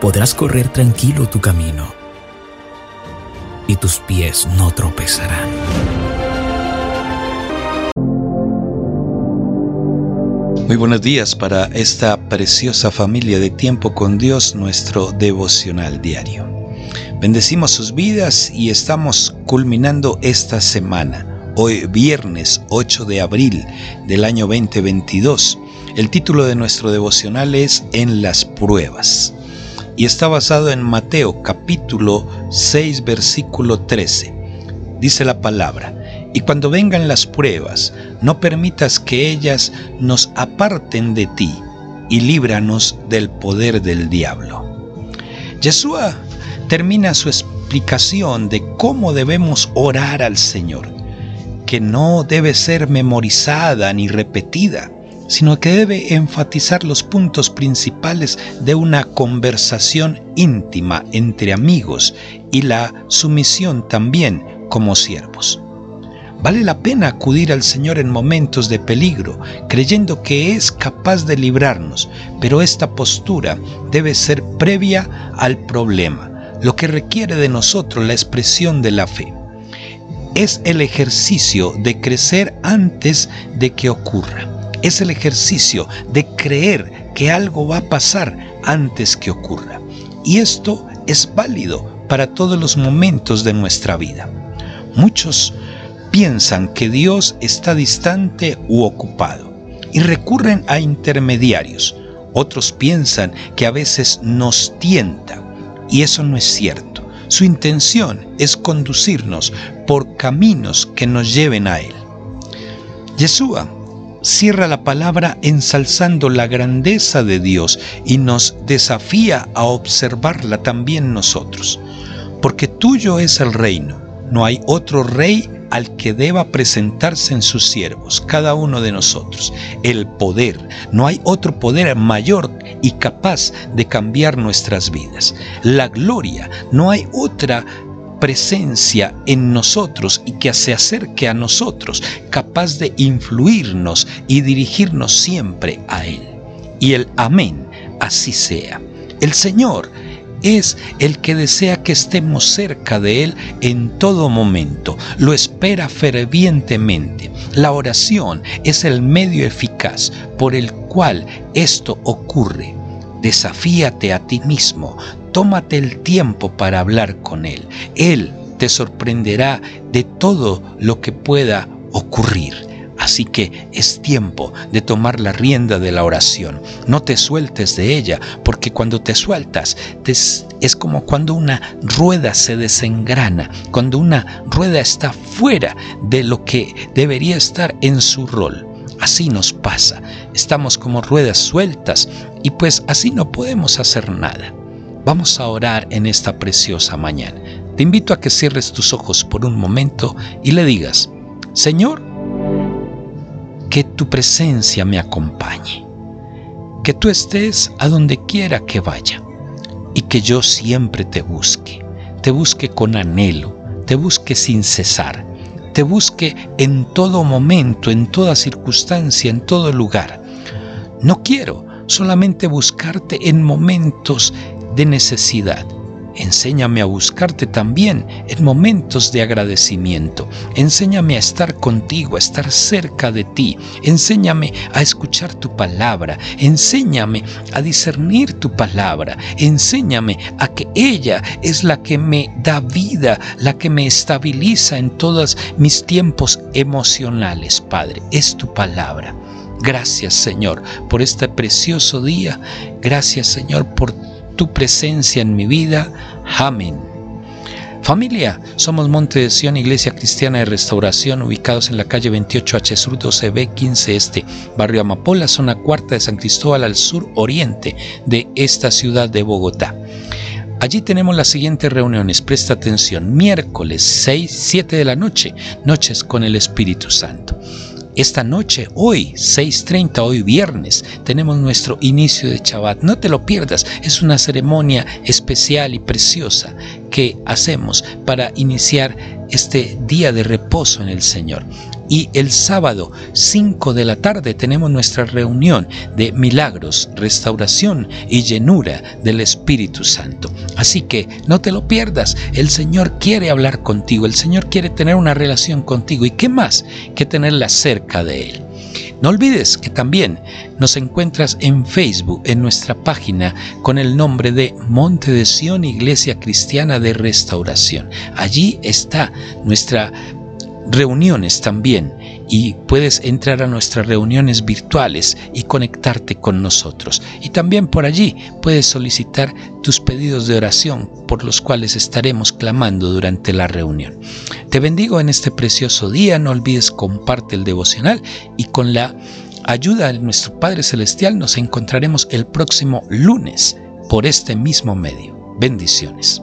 Podrás correr tranquilo tu camino y tus pies no tropezarán. Muy buenos días para esta preciosa familia de tiempo con Dios, nuestro devocional diario. Bendecimos sus vidas y estamos culminando esta semana, hoy viernes 8 de abril del año 2022. El título de nuestro devocional es En las pruebas y está basado en Mateo capítulo 6 versículo 13. Dice la palabra, y cuando vengan las pruebas, no permitas que ellas nos aparten de ti y líbranos del poder del diablo. Yeshua termina su explicación de cómo debemos orar al Señor, que no debe ser memorizada ni repetida, sino que debe enfatizar los puntos principales de una conversación íntima entre amigos y la sumisión también como siervos. Vale la pena acudir al Señor en momentos de peligro, creyendo que es capaz de librarnos, pero esta postura debe ser previa al problema lo que requiere de nosotros la expresión de la fe. Es el ejercicio de crecer antes de que ocurra. Es el ejercicio de creer que algo va a pasar antes que ocurra. Y esto es válido para todos los momentos de nuestra vida. Muchos piensan que Dios está distante u ocupado y recurren a intermediarios. Otros piensan que a veces nos tienta y eso no es cierto. Su intención es conducirnos por caminos que nos lleven a Él. Yeshua cierra la palabra ensalzando la grandeza de Dios y nos desafía a observarla también nosotros. Porque tuyo es el reino, no hay otro rey al que deba presentarse en sus siervos, cada uno de nosotros. El poder, no hay otro poder mayor y capaz de cambiar nuestras vidas. La gloria, no hay otra presencia en nosotros y que se acerque a nosotros, capaz de influirnos y dirigirnos siempre a Él. Y el amén, así sea. El Señor es el que desea que estemos cerca de Él en todo momento. Lo espera fervientemente. La oración es el medio eficaz por el cual esto ocurre. Desafíate a ti mismo. Tómate el tiempo para hablar con Él. Él te sorprenderá de todo lo que pueda ocurrir. Así que es tiempo de tomar la rienda de la oración. No te sueltes de ella, porque cuando te sueltas es como cuando una rueda se desengrana, cuando una rueda está fuera de lo que debería estar en su rol. Así nos pasa. Estamos como ruedas sueltas y pues así no podemos hacer nada. Vamos a orar en esta preciosa mañana. Te invito a que cierres tus ojos por un momento y le digas, Señor, que tu presencia me acompañe, que tú estés a donde quiera que vaya y que yo siempre te busque, te busque con anhelo, te busque sin cesar, te busque en todo momento, en toda circunstancia, en todo lugar. No quiero solamente buscarte en momentos de necesidad, Enséñame a buscarte también en momentos de agradecimiento. Enséñame a estar contigo, a estar cerca de ti. Enséñame a escuchar tu palabra. Enséñame a discernir tu palabra. Enséñame a que ella es la que me da vida, la que me estabiliza en todos mis tiempos emocionales, Padre. Es tu palabra. Gracias Señor por este precioso día. Gracias Señor por tu presencia en mi vida. Amén. Familia, somos Monte de Sion, Iglesia Cristiana de Restauración, ubicados en la calle 28H Sur 12B 15 Este, barrio Amapola, zona cuarta de San Cristóbal al sur oriente de esta ciudad de Bogotá. Allí tenemos las siguientes reuniones, presta atención, miércoles 6, 7 de la noche, noches con el Espíritu Santo. Esta noche, hoy, 6.30, hoy viernes, tenemos nuestro inicio de Shabbat. No te lo pierdas, es una ceremonia especial y preciosa que hacemos para iniciar este día de reposo en el Señor. Y el sábado 5 de la tarde tenemos nuestra reunión de milagros, restauración y llenura del Espíritu Santo. Así que no te lo pierdas, el Señor quiere hablar contigo, el Señor quiere tener una relación contigo y qué más que tenerla cerca de Él. No olvides que también nos encuentras en Facebook, en nuestra página, con el nombre de Monte de Sion Iglesia Cristiana de Restauración. Allí está nuestra reuniones también y puedes entrar a nuestras reuniones virtuales y conectarte con nosotros. Y también por allí puedes solicitar tus pedidos de oración por los cuales estaremos clamando durante la reunión. Te bendigo en este precioso día, no olvides comparte el devocional y con la ayuda de nuestro Padre Celestial nos encontraremos el próximo lunes por este mismo medio. Bendiciones.